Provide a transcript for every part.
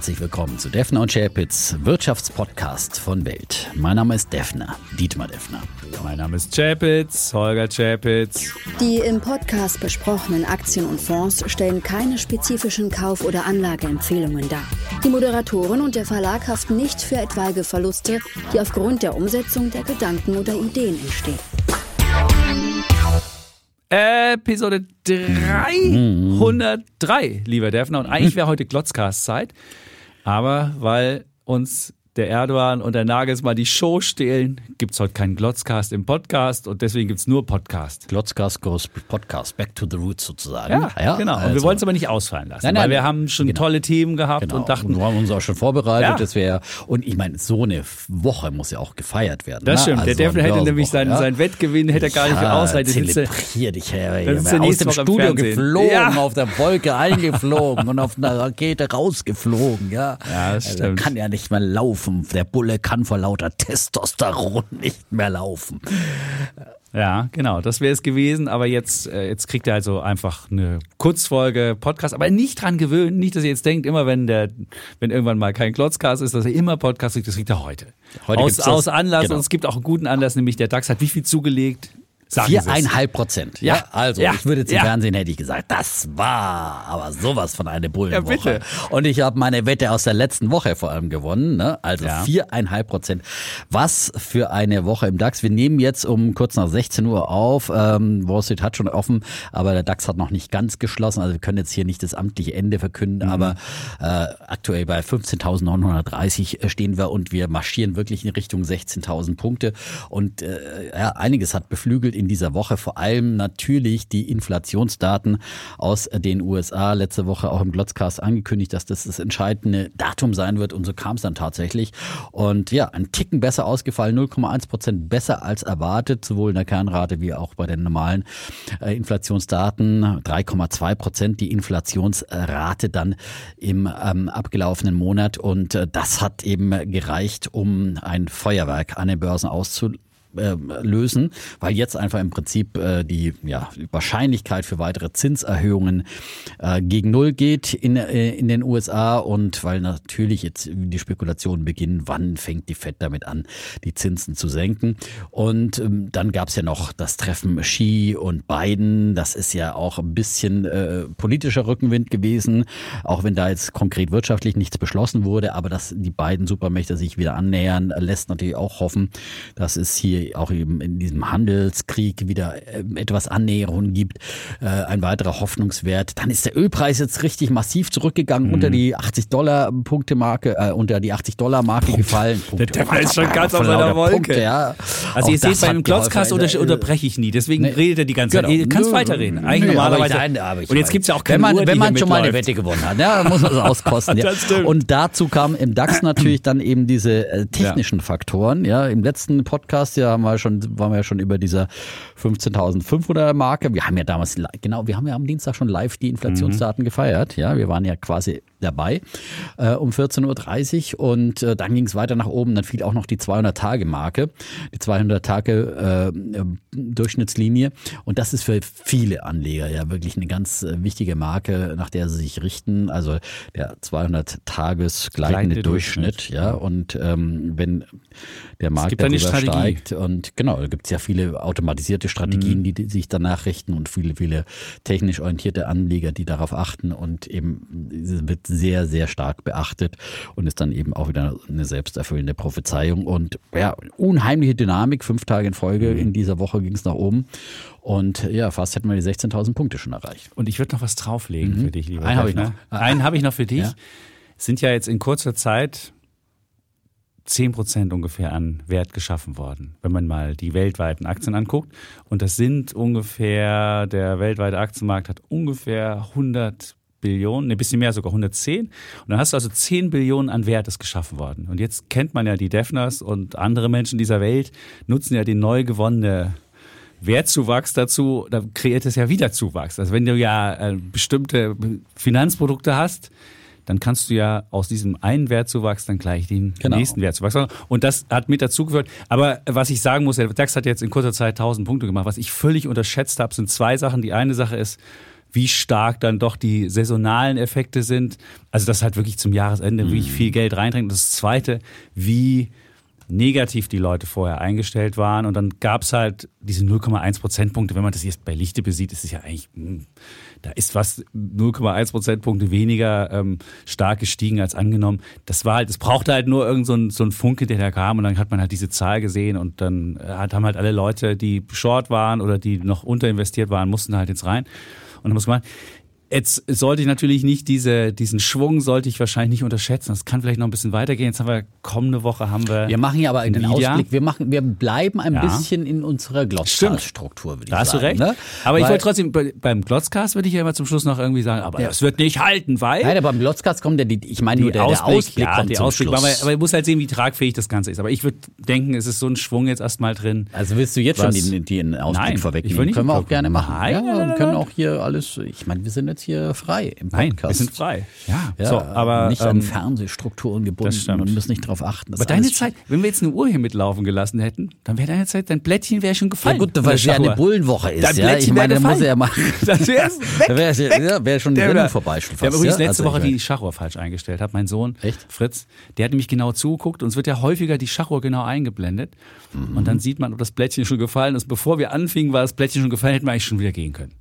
herzlich willkommen zu Defner und Schäpitz, Wirtschaftspodcast von Welt. Mein Name ist Defner, Dietmar Defner. Mein Name ist Chapitz, Holger Chapitz. Die im Podcast besprochenen Aktien und Fonds stellen keine spezifischen Kauf- oder Anlageempfehlungen dar. Die Moderatoren und der Verlag haften nicht für etwaige Verluste, die aufgrund der Umsetzung der Gedanken oder Ideen entstehen. Episode 303, lieber Defner. Und eigentlich wäre heute Glotzcast-Zeit. Aber weil uns der Erdogan und der Nagelsmann die Show stehlen, gibt es heute keinen Glotzcast im Podcast und deswegen gibt es nur Podcast. Glotzcast goes Podcast, back to the roots sozusagen. Ja, ja genau. Also. Und wir also wollen es aber nicht ausfallen lassen, nein, nein, weil wir haben schon genau. tolle Themen gehabt genau. und dachten. Und wir haben uns auch schon vorbereitet. Ja. Das wäre, und ich meine, so eine Woche muss ja auch gefeiert werden. Das ne? stimmt. Also der Devil hätte nämlich seinen, ja? seinen Wettgewinn hätte er gar nicht ja, ausreichen. Zelebrier dich, Herr. Das ist aus dem Woche Studio geflogen, ja. auf der Wolke eingeflogen und auf einer Rakete rausgeflogen. Ja, ja das stimmt. Also, kann ja nicht mehr laufen. Der Bulle kann vor lauter Testosteron nicht mehr laufen. Ja, genau, das wäre es gewesen, aber jetzt, äh, jetzt kriegt er also einfach eine Kurzfolge Podcast, aber nicht dran gewöhnen, nicht, dass ihr jetzt denkt, immer wenn der, wenn irgendwann mal kein Klotzcast ist, dass er immer Podcast kriegt, das kriegt er heute. heute aus, aus Anlass genau. und es gibt auch einen guten Anlass, nämlich der DAX hat wie viel zugelegt? Viereinhalb Prozent. Ja, also ja. ich würde zum ja. Fernsehen hätte ich gesagt, das war aber sowas von einer Bullenwoche. Ja. Und ich habe meine Wette aus der letzten Woche vor allem gewonnen. Ne? Also viereinhalb ja. Prozent. Was für eine Woche im DAX. Wir nehmen jetzt um kurz nach 16 Uhr auf. Ähm, Wall Street hat schon offen, aber der DAX hat noch nicht ganz geschlossen. Also wir können jetzt hier nicht das amtliche Ende verkünden, mhm. aber äh, aktuell bei 15.930 stehen wir und wir marschieren wirklich in Richtung 16.000 Punkte. Und äh, ja, einiges hat beflügelt in dieser Woche. Vor allem natürlich die Inflationsdaten aus den USA. Letzte Woche auch im Glotzcast angekündigt, dass das das entscheidende Datum sein wird. Und so kam es dann tatsächlich. Und ja, ein Ticken besser ausgefallen, 0,1 Prozent besser als erwartet, sowohl in der Kernrate wie auch bei den normalen äh, Inflationsdaten. 3,2 Prozent die Inflationsrate dann im ähm, abgelaufenen Monat. Und äh, das hat eben gereicht, um ein Feuerwerk an den Börsen auszulösen äh, lösen, weil jetzt einfach im Prinzip äh, die ja, Wahrscheinlichkeit für weitere Zinserhöhungen äh, gegen Null geht in, äh, in den USA und weil natürlich jetzt die Spekulationen beginnen, wann fängt die Fed damit an, die Zinsen zu senken. Und ähm, dann gab es ja noch das Treffen Xi und Biden. Das ist ja auch ein bisschen äh, politischer Rückenwind gewesen, auch wenn da jetzt konkret wirtschaftlich nichts beschlossen wurde, aber dass die beiden Supermächte sich wieder annähern, lässt natürlich auch hoffen, dass es hier auch eben in diesem Handelskrieg wieder ähm, etwas Annäherung gibt, äh, ein weiterer Hoffnungswert. Dann ist der Ölpreis jetzt richtig massiv zurückgegangen, mhm. unter die 80 Dollar Punkte Marke, äh, unter die 80 Dollar Marke Punkt. gefallen. Punkte. Der Teufel ist schon ganz auf seiner Wolke. Punkte, ja. Also auch ihr seht, beim Klotzkast unter, äh, unterbreche ich nie, deswegen nee. redet er die ganze Zeit. Genau. Ihr kannst weiterreden. Eigentlich Nö, normalerweise. Nein, und jetzt gibt es ja auch keine Wenn man, Uhr, wenn man schon mal eine Wette gewonnen hat, ja, muss man es auskosten. ja. Und dazu kam im DAX natürlich dann eben diese äh, technischen ja. Faktoren. Ja, im letzten Podcast ja haben wir schon, waren wir ja schon über dieser 15.500 Marke. Wir haben ja damals, genau, wir haben ja am Dienstag schon live die Inflationsdaten mhm. gefeiert. Ja, wir waren ja quasi dabei äh, um 14.30 Uhr und äh, dann ging es weiter nach oben. Dann fiel auch noch die 200-Tage-Marke, die 200-Tage-Durchschnittslinie. Äh, und das ist für viele Anleger ja wirklich eine ganz äh, wichtige Marke, nach der sie sich richten. Also der 200-Tages gleitende Durchschnitt. Durchschnitt. Ja, und ähm, wenn der Markt darüber steigt und genau, da gibt es ja viele automatisierte Strategien, mhm. die sich danach richten und viele, viele technisch orientierte Anleger, die darauf achten und eben wird sehr, sehr stark beachtet und ist dann eben auch wieder eine selbsterfüllende Prophezeiung. Und ja, unheimliche Dynamik, fünf Tage in Folge. Mhm. In dieser Woche ging es nach oben. Und ja, fast hätten wir die 16.000 Punkte schon erreicht. Und ich würde noch was drauflegen mhm. für dich, lieber Einen habe ich noch. Einen habe ich noch für dich. Ja. Sind ja jetzt in kurzer Zeit 10 Prozent ungefähr an Wert geschaffen worden, wenn man mal die weltweiten Aktien anguckt. Und das sind ungefähr, der weltweite Aktienmarkt hat ungefähr 100 Billionen, ein bisschen mehr, sogar 110. Und dann hast du also 10 Billionen an Wertes geschaffen worden. Und jetzt kennt man ja die Defners und andere Menschen dieser Welt nutzen ja den neu gewonnene Wertzuwachs dazu, da kreiert es ja wieder Zuwachs. Also wenn du ja äh, bestimmte Finanzprodukte hast, dann kannst du ja aus diesem einen Wertzuwachs dann gleich den genau. nächsten Wertzuwachs. Und das hat mit dazu geführt. Aber was ich sagen muss, der DAX hat jetzt in kurzer Zeit 1000 Punkte gemacht. Was ich völlig unterschätzt habe, sind zwei Sachen. Die eine Sache ist, wie stark dann doch die saisonalen Effekte sind. Also das halt wirklich zum Jahresende, mhm. wie viel Geld reindringt. Und das Zweite, wie negativ die Leute vorher eingestellt waren. Und dann gab es halt diese 0,1 Prozentpunkte. Wenn man das jetzt bei Lichte besieht, ist es ja eigentlich, hm, da ist was 0,1 Prozentpunkte weniger ähm, stark gestiegen als angenommen. Das war halt, es brauchte halt nur irgend so ein, so ein Funke, der da kam und dann hat man halt diese Zahl gesehen und dann hat, haben halt alle Leute, die short waren oder die noch unterinvestiert waren, mussten halt jetzt rein. Und dann muss man, Jetzt sollte ich natürlich nicht diese, diesen Schwung sollte ich wahrscheinlich nicht unterschätzen. Das kann vielleicht noch ein bisschen weitergehen. Jetzt haben wir kommende Woche haben wir. Wir machen ja aber einen Ausblick. Wir machen, wir bleiben ein ja. bisschen in unserer Glotzcast-Struktur, würde ich da sagen. Da hast du recht. Ne? Aber Weil, ich wollte trotzdem, beim Glotzcast würde ich ja immer zum Schluss noch irgendwie sagen, aber ja. das wird nicht halten, weil. Nein, aber beim Glotzcast kommt der, die, ich meine nur der Ausblick, der Ausblick ja, kommt der Ausblick. Aber, aber ich muss halt sehen, wie tragfähig das Ganze ist. Aber ich würde denken, es ist so ein Schwung jetzt erstmal drin. Also willst du jetzt was? schon den, den Ausblick Nein, vorwegnehmen? Ich will nicht können wir auch gerne machen. Nein, ja, wir können auch hier alles, ich meine, wir sind jetzt hier frei im Podcast. Nein, wir sind frei. Ja, ja so, aber nicht an ähm, Fernsehstrukturen gebunden und müssen nicht darauf achten. Aber deine Zeit, wenn wir jetzt eine Uhr hier mitlaufen gelassen hätten, dann wäre deine Zeit, dein Blättchen wäre schon gefallen. Ja gut, weil es ja eine Bullenwoche ist. Dein ja, ich meine, der muss er ja machen. Das wäre wär, wär, wär schon die Sendung vorbei schon fast. Wir haben übrigens letzte also Woche die Schachuhr falsch eingestellt. Hat mein Sohn Echt? Fritz, der hat nämlich genau zugeguckt und es wird ja häufiger die Schachuhr genau eingeblendet. Mhm. Und dann sieht man, ob das Blättchen schon gefallen ist. Bevor wir anfingen, war das Blättchen schon gefallen, hätten wir eigentlich schon wieder gehen können.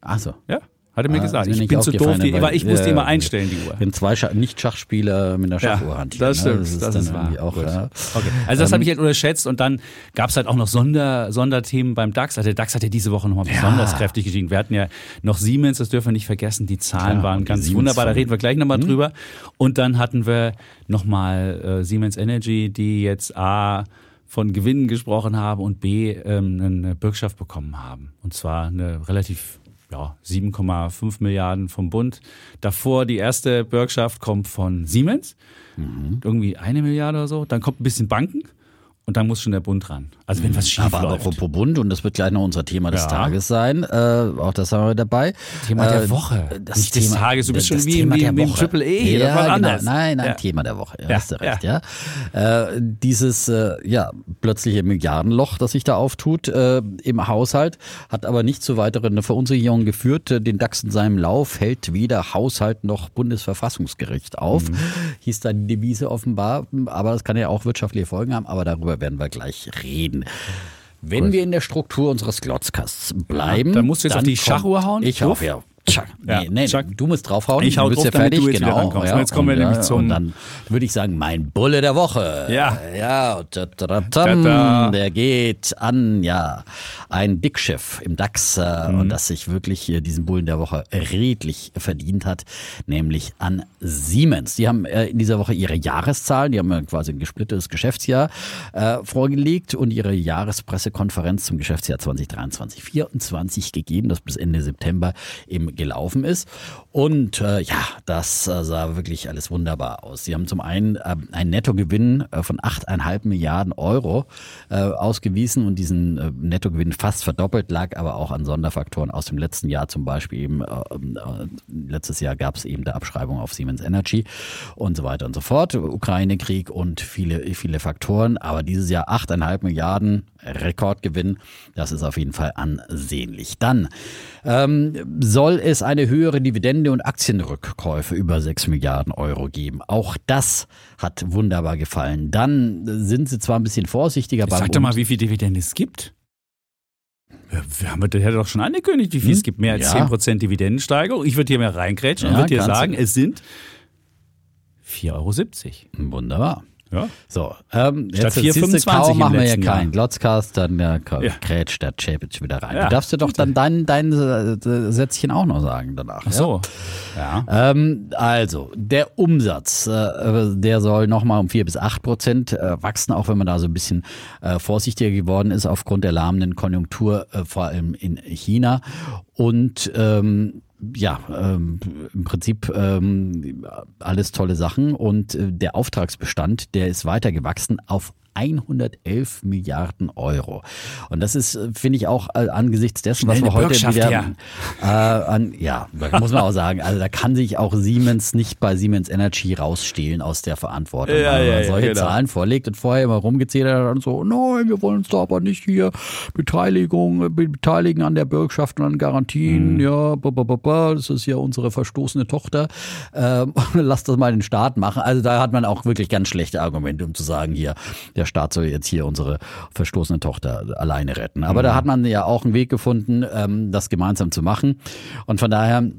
Ach so. Ja. Hat er mir ah, gesagt. Ich bin zu doof, die, weil ich muss die immer einstellen, die Uhr. Wenn zwei Nicht-Schachspieler mit einer Schachuhr ja, hantieren. Das stimmt, ne? das, das ist, wahr. Auch, ja. okay. Also das ähm, habe ich halt unterschätzt und dann gab es halt auch noch Sonder, Sonderthemen beim DAX. Also der DAX hat ja diese Woche nochmal besonders ja. kräftig gestiegen. Wir hatten ja noch Siemens, das dürfen wir nicht vergessen. Die Zahlen Klar, waren ganz wunderbar, da reden wir gleich nochmal hm. drüber. Und dann hatten wir nochmal äh, Siemens Energy, die jetzt A von Gewinnen gesprochen haben und B ähm, eine Bürgschaft bekommen haben. Und zwar eine relativ ja, 7,5 Milliarden vom Bund. Davor die erste Bürgschaft kommt von Siemens, mhm. irgendwie eine Milliarde oder so. Dann kommt ein bisschen Banken und dann muss schon der Bund ran. Also wenn was schief aber, läuft. Aber apropos Bund, und das wird gleich noch unser Thema des ja. Tages sein, äh, auch das haben wir dabei. Thema äh, der Woche. Das Nicht Thema, des Tages, du bist schon wie, Thema wie, wie im Triple E. Ja, genau. anders. Nein, nein, ja. Thema der Woche. Ja, hast du recht, ja. Äh, dieses äh, ja, plötzliche Milliardenloch, das sich da auftut äh, im Haushalt, hat aber nicht zu weiteren Verunsicherungen geführt. Den DAX in seinem Lauf hält weder Haushalt noch Bundesverfassungsgericht auf. Mhm. Hieß da die Devise offenbar. Aber das kann ja auch wirtschaftliche Folgen haben, aber darüber werden wir gleich reden. Wenn Gut. wir in der Struktur unseres Glotzkasts bleiben, ja, dann musst du jetzt auf die Schachuhr hauen. Ich hoffe, ja. Tschack. Ja, nee, nee, tschack. du musst draufhauen. Ich hau du bist drauf, ja fertig, du jetzt genau. Ja, jetzt kommen wir nämlich zum. Und dann würde ich sagen, mein Bulle der Woche. Ja. Ja, da, da, da, der geht an, ja, ein Dickschiff im DAX äh, mhm. und das sich wirklich hier diesen Bullen der Woche redlich verdient hat, nämlich an Siemens. Die haben äh, in dieser Woche ihre Jahreszahlen, die haben quasi ein gesplittetes Geschäftsjahr äh, vorgelegt und ihre Jahrespressekonferenz zum Geschäftsjahr 2023 24 gegeben, das bis Ende September im gelaufen ist. Und äh, ja, das äh, sah wirklich alles wunderbar aus. Sie haben zum einen äh, einen Nettogewinn äh, von 8,5 Milliarden Euro äh, ausgewiesen und diesen äh, Nettogewinn fast verdoppelt, lag aber auch an Sonderfaktoren aus dem letzten Jahr, zum Beispiel eben, äh, äh, letztes Jahr gab es eben der Abschreibung auf Siemens Energy und so weiter und so fort, Ukraine-Krieg und viele, viele Faktoren, aber dieses Jahr 8,5 Milliarden Rekordgewinn, das ist auf jeden Fall ansehnlich. Dann ähm, soll es eine höhere Dividende und Aktienrückkäufe über 6 Milliarden Euro geben. Auch das hat wunderbar gefallen. Dann sind sie zwar ein bisschen vorsichtiger beim Sag doch mal, wie viel Dividende es gibt. Wir haben der hat doch schon angekündigt, wie viel hm? es gibt. Mehr als ja. 10% Dividendensteigerung. Ich würde hier mehr reingrätschen ja, und würde dir sagen, es sind 4,70 Euro. Wunderbar. Ja. So, ähm, Statt jetzt 4,25 machen wir ja keinen Glotzcast, dann ja, ja. grätscht der Chapitz wieder rein. Ja. Du darfst dir doch dann dein, dein äh, Sätzchen auch noch sagen danach. Ach so, ja. ja. Ähm, also, der Umsatz, äh, der soll nochmal um vier bis acht Prozent äh, wachsen, auch wenn man da so ein bisschen äh, vorsichtiger geworden ist aufgrund der lahmenden Konjunktur, äh, vor allem in China. Und ähm, ja, ähm, im Prinzip ähm, alles tolle Sachen und äh, der Auftragsbestand, der ist weiter gewachsen auf 111 Milliarden Euro. Und das ist, finde ich, auch äh, angesichts dessen, was wir heute wieder ja. Äh, an, ja, muss man auch sagen, also da kann sich auch Siemens nicht bei Siemens Energy rausstehlen aus der Verantwortung. Ja, ja, man solche genau. Zahlen vorlegt und vorher immer rumgezählt hat und so, nein, wir wollen uns da aber nicht hier Beteiligung, beteiligen an der Bürgschaft und an Garantien, mhm. ja, ba, ba, ba, das ist ja unsere verstoßene Tochter. Ähm, lass das mal den Staat machen. Also da hat man auch wirklich ganz schlechte Argumente, um zu sagen, hier, der Staat soll jetzt hier unsere verstoßene Tochter alleine retten. Aber mhm. da hat man ja auch einen Weg gefunden, ähm, das gemeinsam zu machen. Und von daher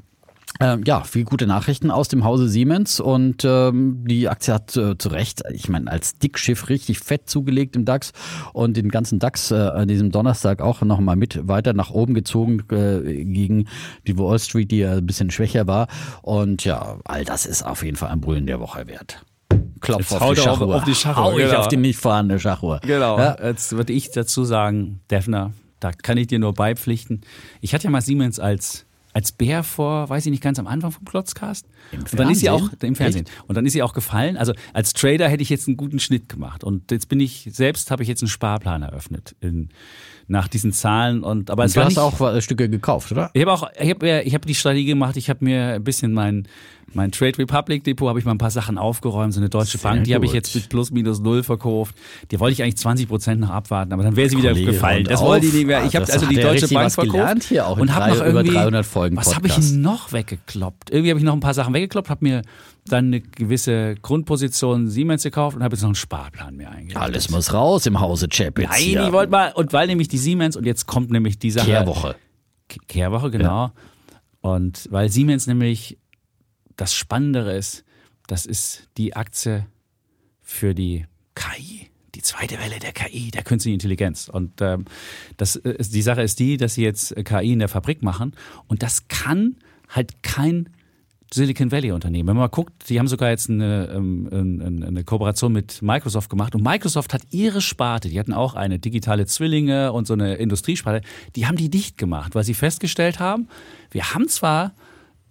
ähm, ja, viele gute Nachrichten aus dem Hause Siemens und ähm, die Aktie hat äh, zu Recht, ich meine, als Dickschiff richtig fett zugelegt im DAX und den ganzen DAX äh, an diesem Donnerstag auch nochmal mit weiter nach oben gezogen äh, gegen die Wall Street, die ja ein bisschen schwächer war. Und ja, all das ist auf jeden Fall ein Brüllen der Woche wert. Klopf auf die, auf, auf die Schachuhr. Hau genau. ich auf die nicht vorhandene Schachuhr. Genau. Ja? Jetzt würde ich dazu sagen, Defner, da kann ich dir nur beipflichten. Ich hatte ja mal Siemens als als Bär vor, weiß ich nicht, ganz am Anfang vom Klotzcast. Im und dann ist sie auch im Fernsehen. Echt? Und dann ist sie auch gefallen. Also als Trader hätte ich jetzt einen guten Schnitt gemacht. Und jetzt bin ich selbst habe ich jetzt einen Sparplan eröffnet in, nach diesen Zahlen. Und aber und es du war hast nicht, auch Stücke gekauft, oder? Ich habe auch, ich habe, ich habe die Strategie gemacht. Ich habe mir ein bisschen mein mein Trade Republic Depot habe ich mal ein paar Sachen aufgeräumt. So eine deutsche Sehr Bank, die habe ich jetzt mit plus minus null verkauft. Die wollte ich eigentlich 20 Prozent noch abwarten, aber dann wäre sie wieder Kollege, gefallen. Das wollte ich nicht mehr. Ich habe also die deutsche Bank verkauft hier auch und habe noch irgendwie, über 300 Folgen Was habe ich noch weggekloppt? Irgendwie habe ich noch ein paar Sachen weggekloppt, habe mir dann eine gewisse Grundposition Siemens gekauft und habe jetzt noch einen Sparplan mir eingerichtet. Alles muss raus im Hause Chapitz. Nein, hier. ich wollte mal, und weil nämlich die Siemens, und jetzt kommt nämlich die Sache. Kehrwoche. Kehrwoche, genau. Ja. Und weil Siemens nämlich das Spannendere ist, das ist die Aktie für die KI, die zweite Welle der KI, der künstlichen Intelligenz. Und ähm, das ist, die Sache ist die, dass sie jetzt KI in der Fabrik machen und das kann halt kein Silicon Valley Unternehmen. Wenn man mal guckt, die haben sogar jetzt eine, ähm, eine, eine, Kooperation mit Microsoft gemacht und Microsoft hat ihre Sparte, die hatten auch eine digitale Zwillinge und so eine Industriesparte, die haben die dicht gemacht, weil sie festgestellt haben, wir haben zwar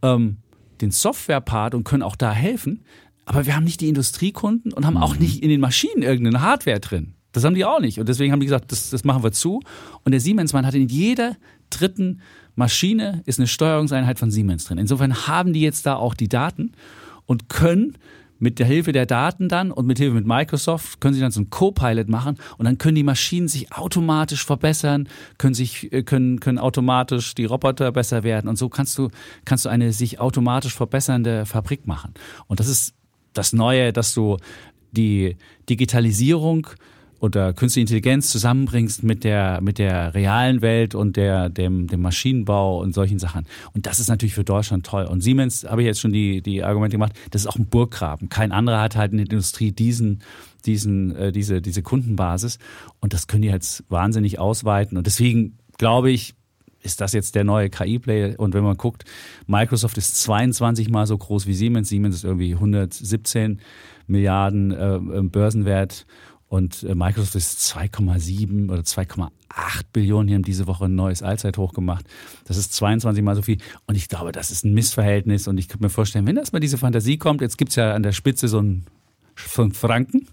ähm, den Software-Part und können auch da helfen, aber wir haben nicht die Industriekunden und haben auch mhm. nicht in den Maschinen irgendeine Hardware drin. Das haben die auch nicht. Und deswegen haben die gesagt, das, das machen wir zu. Und der Siemens-Mann hat in jeder dritten Maschine ist eine Steuerungseinheit von Siemens drin. Insofern haben die jetzt da auch die Daten und können mit der Hilfe der Daten dann und mit Hilfe mit Microsoft können sie dann so einen Co-Pilot machen und dann können die Maschinen sich automatisch verbessern, können sich äh, können können automatisch die Roboter besser werden und so kannst du kannst du eine sich automatisch verbessernde Fabrik machen. Und das ist das Neue, dass du die Digitalisierung oder künstliche Intelligenz zusammenbringst mit der, mit der realen Welt und der, dem, dem Maschinenbau und solchen Sachen. Und das ist natürlich für Deutschland toll. Und Siemens, habe ich jetzt schon die, die Argumente gemacht, das ist auch ein Burggraben. Kein anderer hat halt in der Industrie diesen, diesen, äh, diese, diese Kundenbasis. Und das können die jetzt wahnsinnig ausweiten. Und deswegen glaube ich, ist das jetzt der neue KI-Play? Und wenn man guckt, Microsoft ist 22 mal so groß wie Siemens. Siemens ist irgendwie 117 Milliarden äh, Börsenwert. Und äh, Microsoft ist 2,7 oder 2,8 Billionen. Die haben diese Woche ein neues Allzeithoch gemacht. Das ist 22 mal so viel. Und ich glaube, das ist ein Missverhältnis. Und ich könnte mir vorstellen, wenn das mal diese Fantasie kommt, jetzt gibt es ja an der Spitze so einen Franken.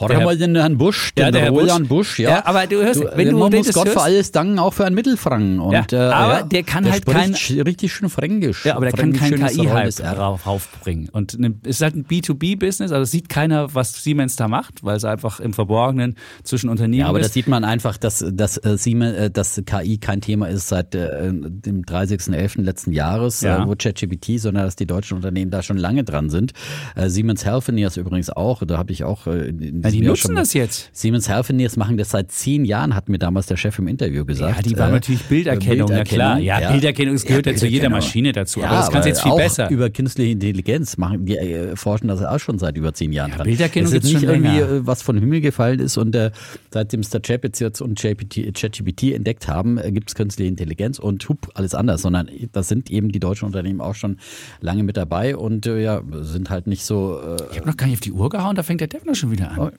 Hat er mal den Herrn Busch, den ja, der Roland Busch, Busch, ja. ja. Aber du hörst, du, wenn du man muss Gott hörst, für alles danken, auch für einen Mittelfranken. Und, ja, aber ja, der kann der halt kein richtig schön fränkisch. Ja, aber der kann kein KI-Hype raufbringen. Und es ist halt ein B2B-Business, also sieht keiner, was Siemens da macht, weil es einfach im Verborgenen zwischen Unternehmen ist. Ja, aber da sieht man einfach, dass, dass, äh, Siemens, äh, dass KI kein Thema ist seit äh, dem 30.11. letzten Jahres, ja. wo ChatGPT, sondern dass die deutschen Unternehmen da schon lange dran sind. Siemens Healthineers übrigens auch, da habe ich auch in ja, die nutzen das jetzt. Siemens Healthineers machen das seit zehn Jahren, hat mir damals der Chef im Interview gesagt. Ja, die war äh, natürlich Bilderkennung, ja klar. Ja, ja. Bilderkennung das gehört ja, zu jeder Maschine dazu. Ja, aber das kannst jetzt viel besser. Über künstliche Intelligenz machen, die äh, forschen das auch schon seit über zehn Jahren ja, Bilderkennung ist nicht irgendwie länger. Äh, was von Himmel gefallen ist und äh, seitdem Star Chapitz jetzt und ChatGPT entdeckt haben, äh, gibt es künstliche Intelligenz und hup, alles anders, sondern das sind eben die deutschen Unternehmen auch schon lange mit dabei und äh, ja, sind halt nicht so. ich habe noch gar nicht auf die Uhr gehauen, da fängt der Defner schon wieder an.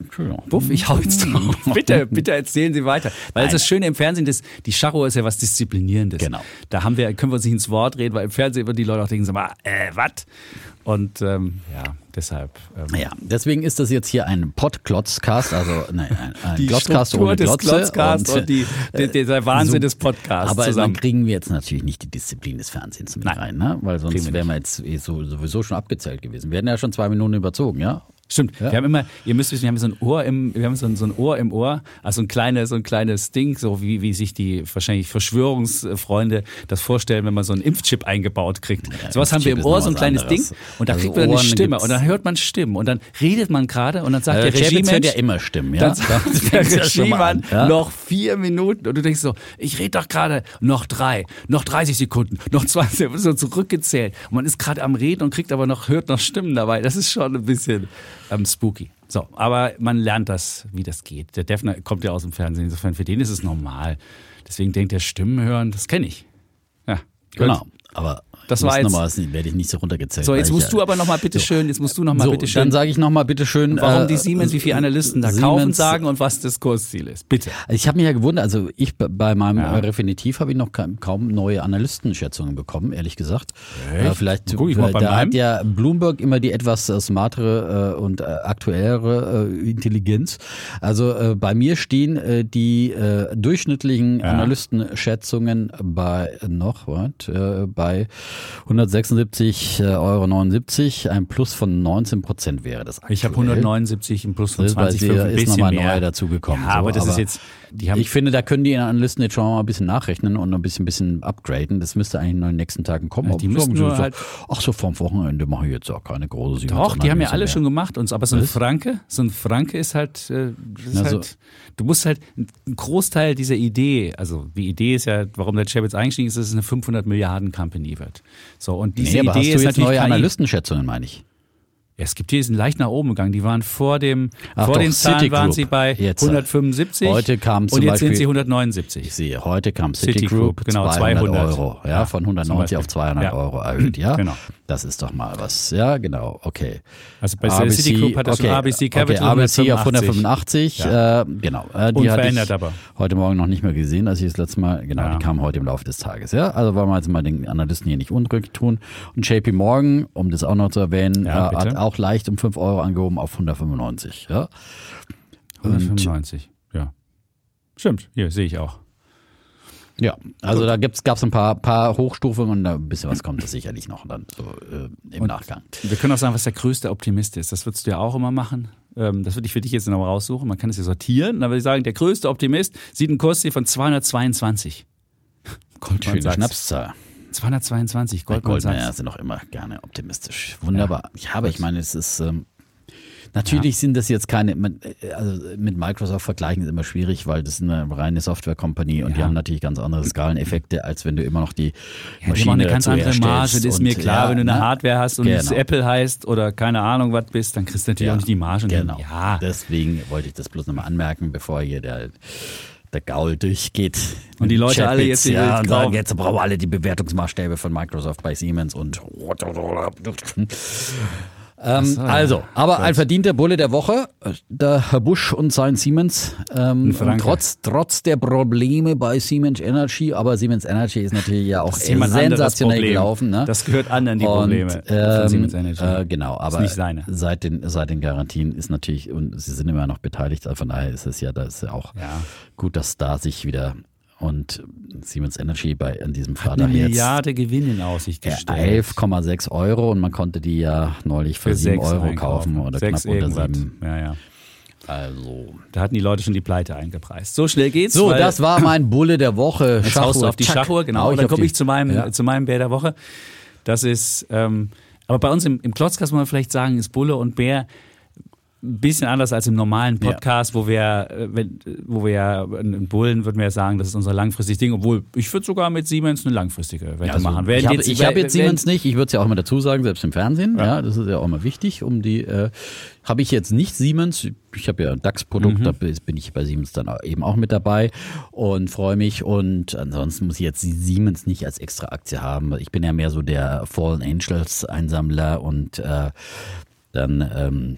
Buff, ich hau jetzt drauf. bitte, bitte erzählen Sie weiter. Weil Nein. das Schöne im Fernsehen ist, die Scharo ist ja was Disziplinierendes. Genau. Da haben wir, können wir uns nicht ins Wort reden, weil im Fernsehen immer die Leute auch denken, sag mal, äh, was? Und ähm, ja, deshalb. Ähm, ja, deswegen ist das jetzt hier ein Podklotzcast, also nein, ein, ein die Glotzcast ohne Glotze. Des Glotzcast und, und die, äh, der, der Wahnsinn so, des Podcasts Aber zusammen. dann kriegen wir jetzt natürlich nicht die Disziplin des Fernsehens mit nein. rein, ne? weil sonst wären wir jetzt eh so, sowieso schon abgezählt gewesen. Wir hätten ja schon zwei Minuten überzogen, ja? Stimmt. Ja. Wir haben immer, ihr müsst wissen, wir haben so ein Ohr im, wir haben so ein, so ein Ohr im Ohr, also ein kleines, so ein kleines Ding, so wie, wie sich die wahrscheinlich Verschwörungsfreunde das vorstellen, wenn man so einen Impfchip eingebaut kriegt. Ja, Sowas haben wir im Ohr, so ein kleines anderes. Ding, und da also kriegt man eine Stimme und dann hört man Stimmen und dann redet man gerade und dann sagt also der Regiemann. hört ja immer Stimmen, ja. Dann sagt der Regiemann ja? noch vier Minuten und du denkst so, ich rede doch gerade noch drei, noch 30 Sekunden, noch 20, so zurückgezählt. Und man ist gerade am Reden und kriegt aber noch, hört noch Stimmen dabei. Das ist schon ein bisschen ähm, spooky. So, aber man lernt das, wie das geht. Der Defner kommt ja aus dem Fernsehen, insofern für den ist es normal. Deswegen denkt er, Stimmen hören, das kenne ich. Ja, genau. Aber das war jetzt. Nochmal, werde ich nicht so runtergezählt. So, jetzt musst ja, du aber nochmal bitte schön, jetzt musst du nochmal so, bitte schön. Dann sage ich nochmal bitte schön. Warum äh, die Siemens, wie viele Analysten da Siemens, kaufen, sagen und was das Kursziel ist. Bitte. Ich habe mich ja gewundert, also ich bei meinem ja. Refinitiv habe ich noch kaum neue Analystenschätzungen bekommen, ehrlich gesagt. Äh, vielleicht, Guck ich mal da hat ja Bloomberg immer die etwas äh, smartere äh, und äh, aktuellere äh, Intelligenz. Also äh, bei mir stehen äh, die äh, durchschnittlichen ja. Analystenschätzungen bei noch, what, äh, bei 176,79 Euro. Ein Plus von 19 Prozent wäre das aktuell. Ich habe 179, ein Plus von 20, das ist nochmal neu dazugekommen. Ja, so, aber das aber ist jetzt... ich finde, da können die Analysten jetzt schon mal ein bisschen nachrechnen und ein bisschen, bisschen upgraden. Das müsste eigentlich in den nächsten Tagen kommen. Ja, die müssen nur so, halt ach so, vom Wochenende mache ich jetzt auch keine große Doch, die haben ja alle mehr. schon gemacht. Und, aber so ein Franke, so ein Franke ist halt, äh, ist also, halt du musst halt einen Großteil dieser Idee, also die Idee ist ja, warum der Chef jetzt eingestiegen ist, dass es eine 500 Milliarden Company wird. So, und diese nee, aber Idee hast du jetzt neue Analystenschätzungen, meine ich. Ja, es gibt hier sind leicht nach oben gegangen. Die waren vor dem Ach vor doch, den Zahlen Citigroup. waren sie bei jetzt, 175 heute kam zum und jetzt Beispiel, sind sie 179. Ich sehe, heute kam Citigroup, Citigroup genau 200, 200 Euro, ja, von 190 auf 200 ja. Euro erhöht, ja. Genau. Das ist doch mal was. Ja, genau, okay. Also bei ABC, Citigroup hat das okay, ABC Capital okay, ABC auf 185, ja. äh, genau. Äh, die hatte ich aber. heute Morgen noch nicht mehr gesehen, als ich das letzte Mal, genau, ja. die kam heute im Laufe des Tages, ja. Also wollen wir jetzt mal den Analysten hier nicht unrück tun. Und JP Morgan, um das auch noch zu erwähnen, ja, äh, hat auch leicht um 5 Euro angehoben auf 195, ja. 195, ja. Stimmt, hier sehe ich auch. Ja, also Gut. da gab es ein paar, paar Hochstufungen und ein bisschen was kommt sicherlich noch dann so äh, im und Nachgang. Wir können auch sagen, was der größte Optimist ist. Das würdest du ja auch immer machen. Ähm, das würde ich für dich jetzt noch raussuchen. Man kann es ja sortieren. Dann würde ich sagen, der größte Optimist sieht einen Kursziel von 222. Goldman Schöne Schnapszahl. 222 Goldman, Goldman Sachs. sind auch immer gerne optimistisch. Wunderbar. Ja, aber ich meine, es ist ähm, Natürlich ja. sind das jetzt keine, also mit Microsoft vergleichen ist immer schwierig, weil das ist eine reine Software-Company und ja. die haben natürlich ganz andere Skaleneffekte, als wenn du immer noch die ja, Maschine die eine ganz andere Marge, das ist mir klar, ja, wenn du eine ne? Hardware hast und genau. es Apple heißt oder keine Ahnung was bist, dann kriegst du natürlich auch nicht die Marge. Genau. Ja. Deswegen wollte ich das bloß nochmal anmerken, bevor hier der der Gaul durchgeht. Und die Leute alle jetzt ja, und sagen, jetzt brauchen wir alle die Bewertungsmaßstäbe von Microsoft bei Siemens und ähm, so, also, aber Gott. ein verdienter Bulle der Woche, der Herr Busch und sein Siemens. Ähm, trotz, trotz der Probleme bei Siemens Energy, aber Siemens Energy ist natürlich ja auch sensationell gelaufen. Ne? Das gehört anderen die Probleme und, ähm, von Siemens Energy. Äh, genau, aber Seit, den, seit den Garantien ist natürlich, und sie sind immer noch beteiligt, also von daher ist es ja, das ist ja auch ja. gut, dass da sich wieder und Siemens Energy bei in diesem Fall Hat eine Milliarde Gewinn in Aussicht gestellt. 11,6 Euro und man konnte die ja neulich für, für 7 Euro einkaufen. kaufen oder knapp unter 7. Ja, ja. Also. Da hatten die Leute schon die Pleite eingepreist. So schnell geht's. So, das war mein Bulle der Woche. Jetzt haust du auf die Schachuhr, genau. Dann komme ich zu meinem, ja. zu meinem Bär der Woche. Das ist, ähm, aber bei uns im, im Klotzkast muss man vielleicht sagen, ist Bulle und Bär ein bisschen anders als im normalen Podcast, ja. wo wir, äh, wenn, wo wir ja in Bullen würden wir ja sagen, das ist unser langfristiges Ding, obwohl ich würde sogar mit Siemens eine langfristige Wette ja, also machen. ich habe hab jetzt Siemens nicht, ich würde es ja auch immer dazu sagen, selbst im Fernsehen, ja. ja, das ist ja auch immer wichtig, um die, äh, habe ich jetzt nicht Siemens, ich habe ja ein DAX-Produkt, mhm. da bin ich bei Siemens dann eben auch mit dabei und freue mich und ansonsten muss ich jetzt Siemens nicht als extra Aktie haben. Ich bin ja mehr so der Fallen Angels Einsammler und äh, dann, ähm,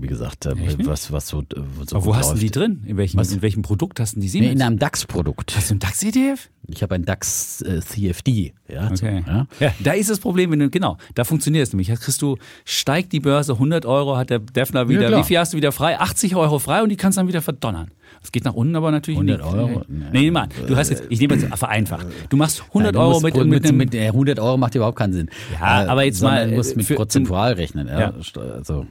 wie gesagt, äh, was, was so, so Aber wo hast du die drin? In welchem, in welchem Produkt hast du die Siemens? Nee, in einem DAX-Produkt. Hast du einen DAX-ETF? Ich habe ein DAX äh, CFD. Ja, okay. So, ja? ja? da ist das Problem, wenn du, genau, da funktioniert es nämlich. Kriegst du, steigt die Börse, 100 Euro hat der Defner wieder, ja, wie viel hast du wieder frei? 80 Euro frei und die kannst du dann wieder verdonnern. Es geht nach unten aber natürlich 100 nicht. Euro? Nee, nee mal, du hast jetzt, ich nehme jetzt vereinfacht. Du machst 100 Nein, du Euro mit, mit, mit, mit, 100 Euro macht überhaupt keinen Sinn. Ja, aber jetzt mal. Du musst mit für, prozentual rechnen. Ja. ja. Also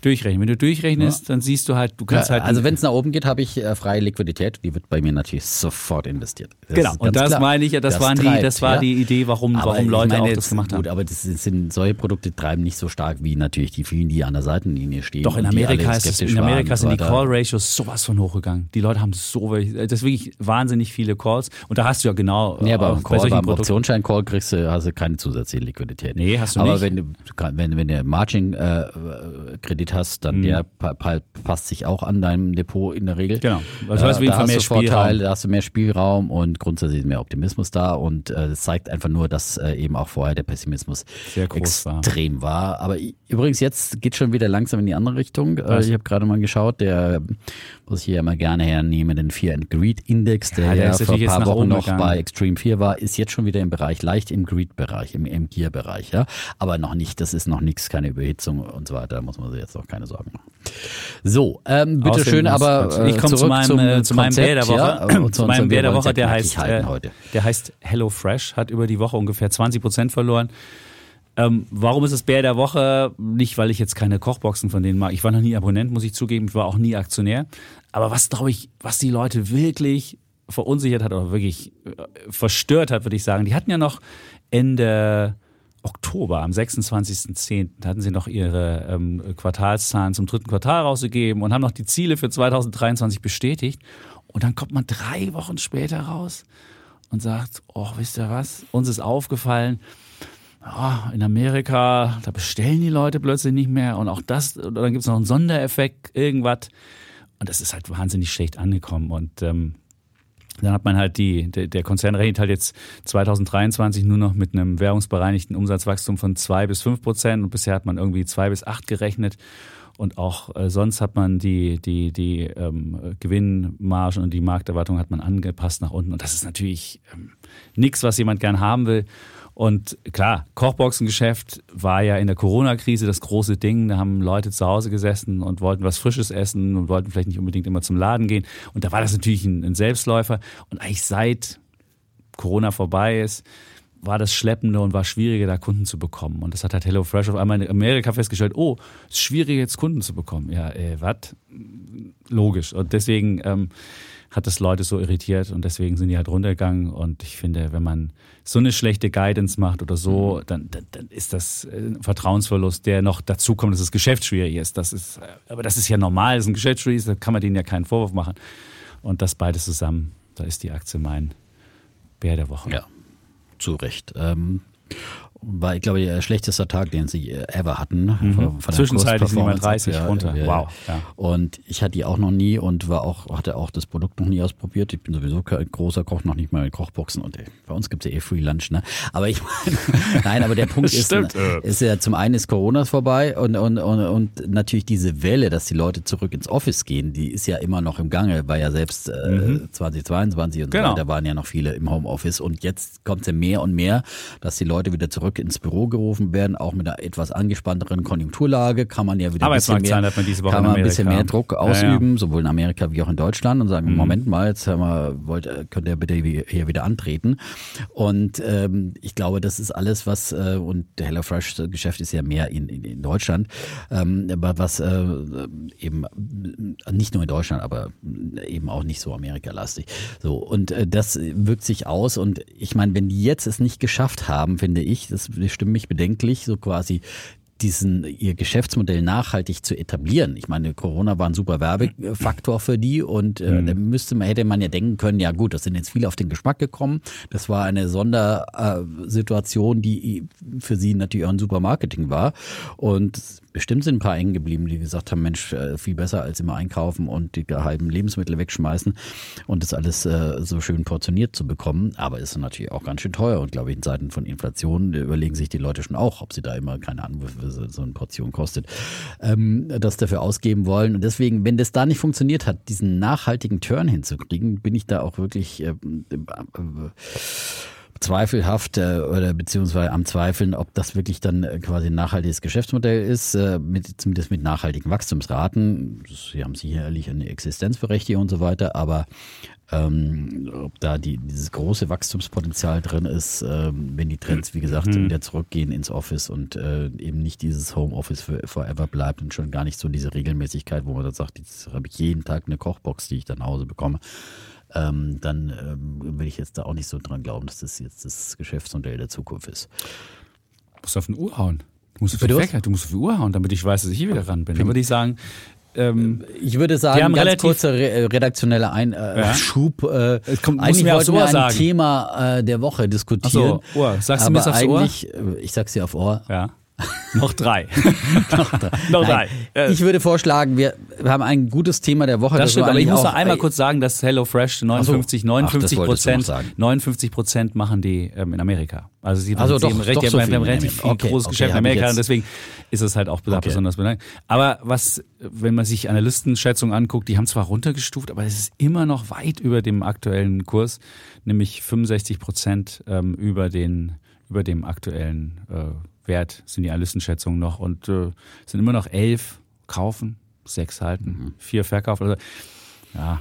durchrechnen. Wenn du durchrechnest, ja. dann siehst du halt, du kannst ja, halt. Also wenn es nach oben geht, habe ich äh, freie Liquidität, die wird bei mir natürlich sofort investiert. Das genau, und das klar. meine ich ja, das, das, waren treibt, die, das war ja. die Idee, warum, warum Leute auch das gemacht haben. Gut, aber das sind, solche Produkte treiben nicht so stark wie natürlich die vielen, die an der Seitenlinie stehen. Doch in Amerika, ist, in Amerika sind die Call-Ratios sowas von hochgegangen. Die Leute haben so, das ist wirklich wahnsinnig viele Calls und da hast du ja genau. Nee, aber bei Call, beim Optionsschein-Call kriegst du, hast du keine zusätzliche Liquidität. Nee, hast du aber nicht. Aber wenn du, wenn, wenn du Margin-Kredit äh, hast, dann mhm. der passt sich auch an deinem Depot in der Regel. Genau. Das heißt, äh, da hast du Vorteile, da hast du mehr Spielraum und grundsätzlich mehr Optimismus da und äh, das zeigt einfach nur, dass äh, eben auch vorher der Pessimismus extrem war. war. Aber übrigens jetzt geht schon wieder langsam in die andere Richtung. Äh, ich habe gerade mal geschaut, der was ich hier immer gerne hernehme, den Fear and Greed Index, der ja, der ja vor ein paar Wochen noch gegangen. bei Extreme Fear war, ist jetzt schon wieder im Bereich, leicht im Greed-Bereich, im, im Gear-Bereich, ja. Aber noch nicht, das ist noch nichts, keine Überhitzung und so weiter, da muss man sich jetzt noch keine Sorgen machen. So, ähm, bitte schön, aber äh, ich komme zu meinem, zum äh, zu meinem Bär der Woche. Ja, zu meinem Bär der Woche, der heißt, äh, der heißt Hello Fresh, hat über die Woche ungefähr 20 Prozent verloren. Ähm, warum ist es Bär der Woche? Nicht, weil ich jetzt keine Kochboxen von denen mag. Ich war noch nie Abonnent, muss ich zugeben. Ich war auch nie Aktionär. Aber was, glaube ich, was die Leute wirklich verunsichert hat oder wirklich äh, verstört hat, würde ich sagen, die hatten ja noch Ende Oktober, am 26.10. hatten sie noch ihre ähm, Quartalszahlen zum dritten Quartal rausgegeben und haben noch die Ziele für 2023 bestätigt. Und dann kommt man drei Wochen später raus und sagt, oh, wisst ihr was, uns ist aufgefallen, oh, in Amerika, da bestellen die Leute plötzlich nicht mehr und auch das, oder dann gibt es noch einen Sondereffekt, irgendwas. Und das ist halt wahnsinnig schlecht angekommen. Und ähm, dann hat man halt die, der Konzern rechnet halt jetzt 2023 nur noch mit einem währungsbereinigten Umsatzwachstum von zwei bis fünf Prozent und bisher hat man irgendwie zwei bis acht gerechnet. Und auch äh, sonst hat man die, die, die ähm, Gewinnmargen und die Markterwartung hat man angepasst nach unten. Und das ist natürlich ähm, nichts, was jemand gern haben will. Und klar, Kochboxengeschäft war ja in der Corona-Krise das große Ding. Da haben Leute zu Hause gesessen und wollten was Frisches essen und wollten vielleicht nicht unbedingt immer zum Laden gehen. Und da war das natürlich ein, Selbstläufer. Und eigentlich seit Corona vorbei ist, war das schleppender und war schwieriger, da Kunden zu bekommen. Und das hat halt HelloFresh auf einmal in Amerika festgestellt, oh, es ist schwieriger, jetzt Kunden zu bekommen. Ja, äh, was? Logisch. Und deswegen ähm, hat das Leute so irritiert und deswegen sind die halt runtergegangen. Und ich finde, wenn man so eine schlechte Guidance macht oder so, mhm. dann, dann, dann ist das ein Vertrauensverlust, der noch dazu kommt, dass das Geschäft schwierig ist. Das ist. Aber das ist ja normal, dass ein Geschäft schwierig ist, da kann man denen ja keinen Vorwurf machen. Und das beides zusammen, da ist die Aktie mein Bär der Woche. Ja, zu Recht. Ähm, war, ich glaube, der schlechteste Tag, den sie ever hatten. Mhm. Von, von Zwischenzeitlich sind wir 30 ja, runter. Ja, wow. Ja. Und ich hatte die auch noch nie und war auch, hatte auch das Produkt noch nie ausprobiert. Ich bin sowieso kein großer Koch, noch nicht mal in Kochboxen und ey, bei uns gibt es ja eh Free Lunch, ne? Aber ich meine, nein, aber der Punkt ist, ist ja zum einen ist Corona vorbei und, und, und, und natürlich diese Welle, dass die Leute zurück ins Office gehen, die ist ja immer noch im Gange, war ja selbst äh, mhm. 2022 und genau. so, da waren ja noch viele im Homeoffice und jetzt kommt es ja mehr und mehr, dass die Leute wieder zurück zurück ins Büro gerufen werden, auch mit einer etwas angespannteren Konjunkturlage kann man ja wieder ein bisschen mehr, hat man kann man ein bisschen mehr Druck ausüben, ja, ja. sowohl in Amerika wie auch in Deutschland und sagen, mhm. Moment mal, jetzt wir, wollt, könnt ihr bitte hier wieder antreten. Und ähm, ich glaube, das ist alles, was, äh, und der HelloFresh-Geschäft ist ja mehr in, in, in Deutschland, ähm, aber was äh, eben nicht nur in Deutschland, aber eben auch nicht so Amerika-lastig. So, und äh, das wirkt sich aus und ich meine, wenn die jetzt es nicht geschafft haben, finde ich, das stimmt mich bedenklich, so quasi diesen ihr Geschäftsmodell nachhaltig zu etablieren. Ich meine, Corona war ein super Werbefaktor für die und äh, mhm. da müsste man, hätte man ja denken können, ja gut, das sind jetzt viele auf den Geschmack gekommen. Das war eine Sondersituation, die für sie natürlich auch ein super Marketing war. Und bestimmt sind ein paar eng geblieben, die gesagt haben, Mensch, äh, viel besser als immer einkaufen und die halben Lebensmittel wegschmeißen und das alles äh, so schön portioniert zu bekommen. Aber ist natürlich auch ganz schön teuer und glaube ich in Zeiten von Inflation überlegen sich die Leute schon auch, ob sie da immer keine Ahnung, so eine Portion kostet, ähm, das dafür ausgeben wollen. Und deswegen, wenn das da nicht funktioniert hat, diesen nachhaltigen Turn hinzukriegen, bin ich da auch wirklich äh, äh, zweifelhaft äh, oder beziehungsweise am Zweifeln, ob das wirklich dann äh, quasi ein nachhaltiges Geschäftsmodell ist, äh, mit, zumindest mit nachhaltigen Wachstumsraten. Sie haben sicherlich eine Existenzberechtigung und so weiter, aber ähm, ob da die, dieses große Wachstumspotenzial drin ist, ähm, wenn die Trends, wie gesagt, mhm. wieder zurückgehen ins Office und äh, eben nicht dieses Homeoffice für forever bleibt und schon gar nicht so diese Regelmäßigkeit, wo man dann sagt, jetzt habe ich jeden Tag eine Kochbox, die ich dann nach Hause bekomme ähm, dann ähm, will ich jetzt da auch nicht so dran glauben, dass das jetzt das Geschäftsmodell der Zukunft ist. Du musst auf eine Uhr hauen. Du musst auf die, Wecker, du musst auf die Uhr hauen, damit ich weiß, dass ich hier wieder ran bin. Dann würde ich sagen, ähm, ich würde sagen, ganz kurzer re redaktioneller Einschub. Äh, ja. äh, kommt, eigentlich wollten wir ein sagen. Thema äh, der Woche diskutieren. Ach so, Ohr. Sagst du mir das aufs Ohr? Äh, ich sag's dir auf Ohr. Ja. Noch drei. noch drei. noch drei. Ich würde vorschlagen, wir haben ein gutes Thema der Woche. Das, das stimmt, aber ich muss noch einmal kurz sagen, dass HelloFresh 59, so. 59 Prozent, 59 Prozent machen die ähm, in Amerika. Also sie also doch, recht, doch so haben relativ viel okay, großes okay, Geschäft in Amerika und deswegen ist es halt auch okay. besonders belangt. Aber was, wenn man sich Analystenschätzungen anguckt, die haben zwar runtergestuft, aber es ist immer noch weit über dem aktuellen Kurs, nämlich 65 Prozent ähm, über den über dem aktuellen äh, wert sind die Analystenschätzungen noch und äh, sind immer noch elf kaufen, sechs halten, mhm. vier verkaufen. Also, ja.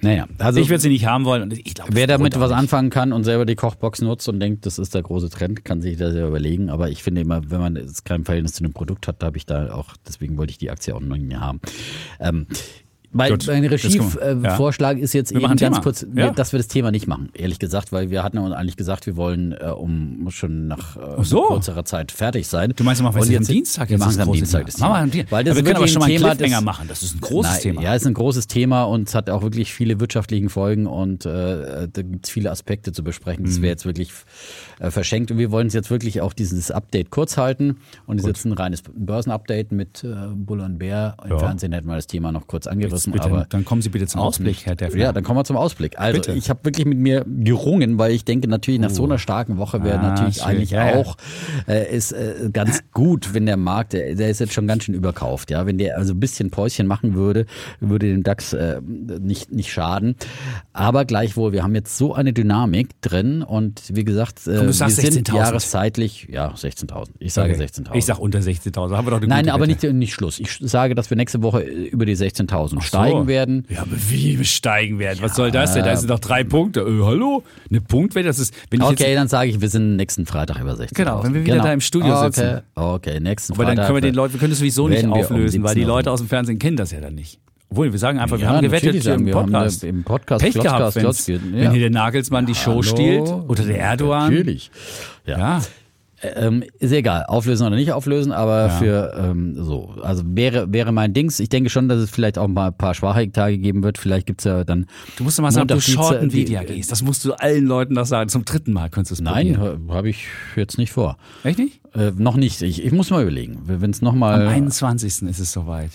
Naja, also ich würde sie nicht haben wollen. Und ich glaub, wer damit was anfangen kann und selber die Kochbox nutzt und denkt, das ist der große Trend, kann sich das ja überlegen. Aber ich finde immer, wenn man jetzt kein Verhältnis zu einem Produkt hat, da habe ich da auch, deswegen wollte ich die Aktie auch noch nicht mehr haben. Ähm, mein, mein Regievorschlag ja. ist jetzt wir eben ganz Thema. kurz, ja. dass wir das Thema nicht machen, ehrlich gesagt, weil wir hatten uns eigentlich gesagt, wir wollen äh, um schon nach äh, so. kurzer Zeit fertig sein. Du meinst, wir machen jetzt am Dienstag? Wir machen es am Dienstag. Das Thema. Machen wir, weil das wir können aber schon mal ein Thema, Cliffhanger machen. Das ist ein großes nein, Thema. Ja, es ist ein großes Thema und es hat auch wirklich viele wirtschaftliche Folgen und äh, da gibt es viele Aspekte zu besprechen. Das mhm. wäre jetzt wirklich äh, verschenkt und wir wollen es jetzt wirklich auch dieses Update kurz halten und es ist jetzt ein reines Börsenupdate mit äh, Bull und Bär. Im. Fernsehen hätten wir das Thema noch kurz angerissen, bitte, aber dann kommen Sie bitte zum Ausblick, Herr Deffner. Ja, dann kommen wir zum Ausblick. Also bitte. ich habe wirklich mit mir gerungen, weil ich denke natürlich nach uh. so einer starken Woche wäre ah, natürlich eigentlich ja, auch äh, ist äh, ganz gut, wenn der Markt, der, der ist jetzt schon ganz schön überkauft, ja, wenn der also ein bisschen Päuschen machen würde, würde dem DAX äh, nicht nicht schaden. Aber gleichwohl, wir haben jetzt so eine Dynamik drin und wie gesagt, äh, Komm, wir sind jahreszeitlich, ja 16.000. Ich sage okay. 16.000. Ich sage unter 16.000. Haben wir doch eine Nein, aber nicht, nicht Schluss. Ich sage, dass wir nächste Woche über die 16.000 so. steigen werden. Ja, aber wie steigen werden? Was ja, soll das denn? Da sind doch drei Punkte. Äh, hallo? Eine Punktwette? Das ist. Okay, dann sage ich, wir sind nächsten Freitag über 16. Genau, wenn wir wieder genau. da im Studio okay. sitzen. Okay, nächsten Aber Freitag. dann können wir den Leuten, wir können das sowieso nicht auflösen, um weil die Leute aus dem Fernsehen kennen das ja dann nicht. Obwohl, wir sagen einfach, ja, wir haben gewettet sagen, im Podcast. Im Podcast Pech gehabt, ja. wenn hier der Nagelsmann die Show Hallo. stiehlt oder der Erdogan. Natürlich. ja. ja. Ähm, ist egal, auflösen oder nicht auflösen, aber ja. für ähm, so, also wäre wäre mein Dings. Ich denke schon, dass es vielleicht auch mal ein paar schwache Tage geben wird. Vielleicht gibt's ja dann. Du musst mal sagen, du short Nvidia gehst. Das musst du allen Leuten noch sagen. Zum dritten Mal könntest du es Nein, habe ich jetzt nicht vor. Echt nicht? Äh, noch nicht. Ich, ich muss mal überlegen. Wenn es nochmal. Am 21. ist es soweit.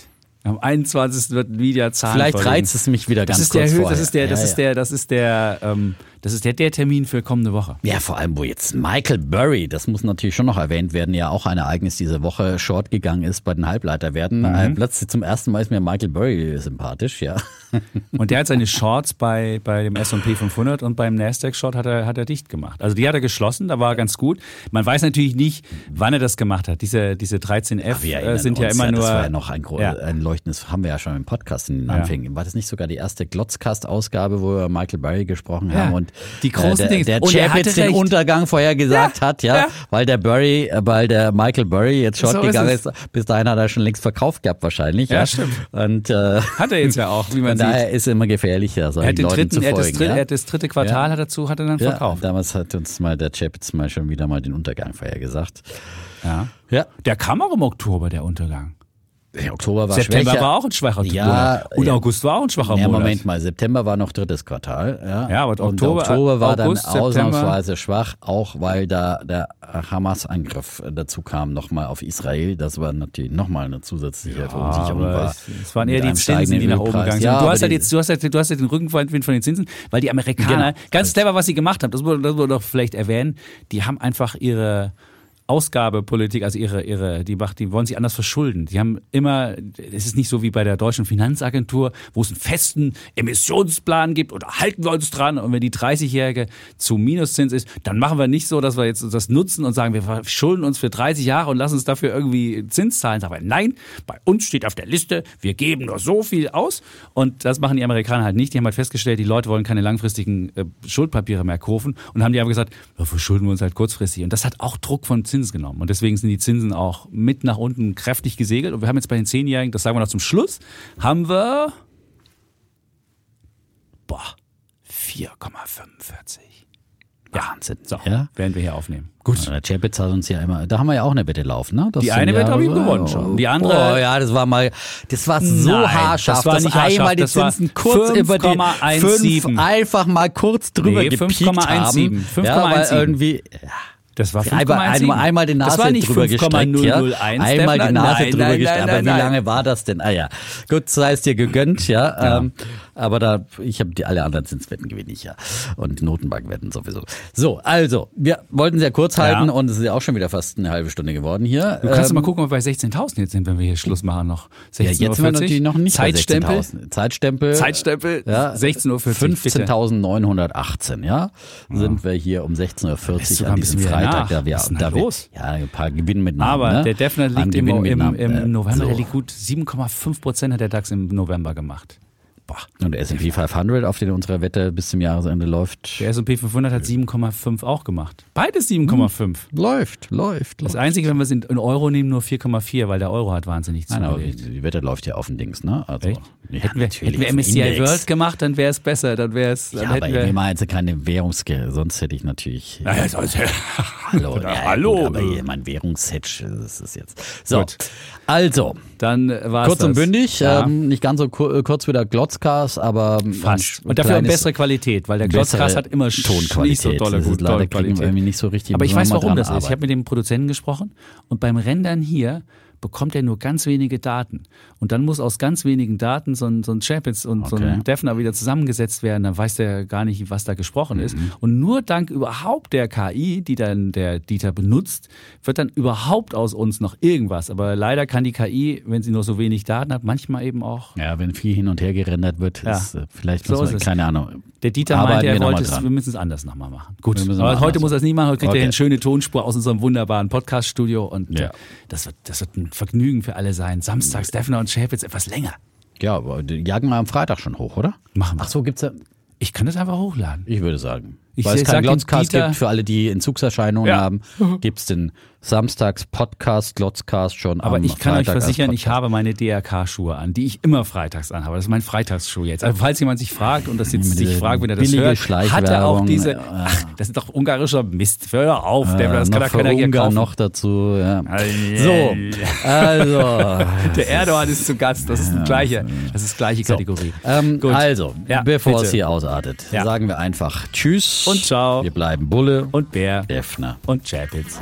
Am 21. wird Nvidia zahlen. Vielleicht reizt es mich wieder das ganz ist kurz der, vorher. Das ist der, das ja, ist der, das ist der, ähm, das ist der, der Termin für kommende Woche. Ja, vor allem, wo jetzt Michael Burry, das muss natürlich schon noch erwähnt werden, ja auch ein Ereignis diese Woche short gegangen ist bei den Halbleiterwerten. Mhm. Äh, plötzlich zum ersten Mal ist mir Michael Burry sympathisch, ja. Und der hat seine Shorts bei, bei dem S&P 500 und beim Nasdaq Short hat er, hat er dicht gemacht. Also die hat er geschlossen, da war er ganz gut. Man weiß natürlich nicht, wann er das gemacht hat. Diese, diese 13F äh, sind ja immer ja, nur... Das war ja noch ein, ja. ein leuchtendes, haben wir ja schon im Podcast in den Anfängen. War das nicht sogar die erste Glotzcast-Ausgabe, wo wir Michael Burry gesprochen haben und die großen äh, Dinge. Der, der Chapitz den Untergang vorher gesagt ja, hat, ja, ja, weil der Burry, äh, weil der Michael Burry jetzt short so gegangen ist, ist. Bis dahin hat er schon längst verkauft gehabt wahrscheinlich. Ja, ja. stimmt. Und äh, hat er jetzt ja auch, wie man sieht. Daher ist immer gefährlicher, solchen er hat den Leuten dritten, zu folgen. Er hat, das, ja? er hat das dritte Quartal hat dazu hat er dann verkauft. Damals hat uns mal der Chapitz mal schon wieder mal den Untergang vorher gesagt. Ja. Ja. Der kam auch im Oktober der Untergang. Oktober war September schwächer. war auch ein schwacher Ja, Monat. Und ja. August war auch ein schwacher Ja, Monat. Moment mal, September war noch drittes Quartal. Ja, Ja, aber und Oktober- Oktober war August, dann September- ausnahmsweise schwach, auch weil da der Hamas-Angriff dazu kam, nochmal auf Israel. Das war natürlich nochmal eine zusätzliche Verunsicherung. Aber war es, waren eher die Zinsen, die nach oben gegangen sind. Ja, du, hast halt jetzt, du, hast halt, du hast halt den Rückenwind von den Zinsen, weil die Amerikaner, Genau. ganz clever, was sie gemacht haben, das das wurde doch vielleicht erwähnen, die haben einfach ihre Ausgabepolitik, also ihre, ihre, die macht, die wollen sich anders verschulden. Die haben immer, es ist nicht so wie bei der deutschen Finanzagentur, wo es einen festen Emissionsplan gibt oder halten wir uns dran und wenn die 30-Jährige zu Minuszins ist, dann machen wir nicht so, dass wir jetzt das nutzen und sagen, wir verschulden uns für 30 Jahre und lassen uns dafür irgendwie Zins zahlen. Aber nein, bei uns steht auf der Liste, wir geben nur so viel aus und das machen die Amerikaner halt nicht. Die haben halt festgestellt, die Leute wollen keine langfristigen äh, Schuldpapiere mehr kaufen und haben die aber gesagt, verschulden wir uns halt kurzfristig. Und das hat auch Druck von Zins genommen. Und deswegen sind die Zinsen auch mit nach unten kräftig gesegelt. Und wir haben jetzt bei den Zehnjährigen, das sagen wir noch zum Schluss, haben wir boah, 4,45. Wahnsinn. So, Ja? werden wir hier aufnehmen. Gut. Der Chapitz hat uns ja immer, da haben wir ja auch eine Wette laufen, ne? Das Die eine ja, Wette habe ich gewonnen schon. Die andere- Oh ja, das war mal, das war so Nein, haarscharf, das war dass nicht haarscharf, einmal die Zinsen kurz über die 5,17. fünf einfach mal kurz drüber Nee, gepiekt 5,17. haben. Ja, weil 5,17. Das war 5,17. einmal, einmal, einmal die Nase das war nicht drüber gestreckt, ja. 5,001. Einmal die. Nase nein, drüber nein, gestreckt. nein, Aber wie lange war das denn? Ah ja, gut, sei es dir gegönnt, ja. Ähm, aber da, ich habe die alle anderen Zinswetten gewinne ich ja und Notenbankwetten sowieso. So, also wir wollten sehr kurz halten Ja. und es ist ja auch schon wieder fast eine halbe Stunde geworden hier. Du kannst Ähm, mal gucken, ob wir bei 16.000 jetzt sind, wenn wir hier Schluss machen noch. Ja, jetzt sind wir natürlich noch nicht Zeitstempel. 16.000. Zeitstempel. Zeitstempel. Ja, 16.40 Uhr. 15.918, ja, sind wir hier um 16.40 Ist Uhr an diesem Freitag. Da wir, da wir, los? Ja, ein paar Gewinnen mit Namen. Aber ne? der Defner liegt im, im, im äh, November, so. der liegt gut. 7,5 Prozent hat der DAX im November gemacht. Boah. Und der S&P 500, auf den unsere Wette bis zum Jahresende läuft, Der S&P 500 hat 7,5 auch gemacht. Beides 7,5. läuft, läuft, Das läuft. Einzige, wenn wir es in Euro nehmen, nur 4,4, weil der Euro hat wahnsinnig Nein, zugelegt. die, die Wette läuft ja auf den Dings, ne? Also, Echt? ja, hätten wir, hätten wir MSCI Index. World gemacht, dann wäre es besser. Dann wäre es. Dann Ja, aber wir machen jetzt keine Währungsge, sonst hätte ich natürlich. Ja, sonst- Hallo, ja, hallo. Gut, aber hier, mein Währungshedge das ist jetzt. So, Gut. also, Dann war kurz das. und bündig, Ja. ähm, nicht ganz so kur kurz wie der Glotzcast, aber Fast. Und dafür eine bessere Qualität, weil der Glotzcast hat immer Tonqualität. nicht so tolle, Das ist gut, leider Qualität. irgendwie nicht so richtig. Aber ich weiß, warum das ist. Ich habe mit dem Produzenten gesprochen und beim Rendern hier bekommt er nur ganz wenige Daten. Und dann muss aus ganz wenigen Daten so ein, so ein Chapitz und so Okay. ein Defner wieder zusammengesetzt werden. Dann weiß der gar nicht, was da gesprochen ist. Mhm. Und nur dank überhaupt der KI, die dann der Dieter benutzt, wird dann überhaupt aus uns noch irgendwas. Aber leider kann die KI, wenn sie nur so wenig Daten hat, manchmal eben auch. Ja, wenn viel hin und her gerendert wird, Ja. ist, äh, vielleicht So ist man, keine Ahnung. Der Dieter meinte, er wollte es, wir müssen es anders nochmal machen. Gut, aber heute muss er es nicht machen, heute kriegt Okay. er eine schöne Tonspur aus unserem wunderbaren Podcast-Studio und Ja. äh, das, wird, das wird ein Vergnügen für alle sein. Samstags Defner und Chapitz etwas länger. Ja, aber die jagen wir am Freitag schon hoch, oder? Machen wir. Ach so, gibt's ja. Ich kann das einfach hochladen. Ich würde sagen. Ich Weil es keinen Glotzcast gibt für alle, die Entzugserscheinungen Ja. haben, gibt's den Samstags-Podcast, Glotzcast schon Aber ich kann euch Freitag als versichern, ich habe meine DRK-Schuhe an, die ich immer freitags anhabe. Das ist mein Freitagsschuh jetzt. Also falls jemand sich fragt und das jetzt sich fragt, wenn er das hört, hat er auch diese, ach, das ist doch ungarischer Mist. Hör auf, der, das äh, kann noch doch keiner hier kaufen. noch dazu. Ja. So, also. Der Erdogan ist zu Gast. Das ist die gleiche, das ist gleiche Kategorie. Ähm, Gut. also, Ja, bevor bitte. es hier ausartet, Ja. sagen wir einfach Tschüss Und ciao. Wir bleiben Bulle Und Bär Defner. und Chapitz.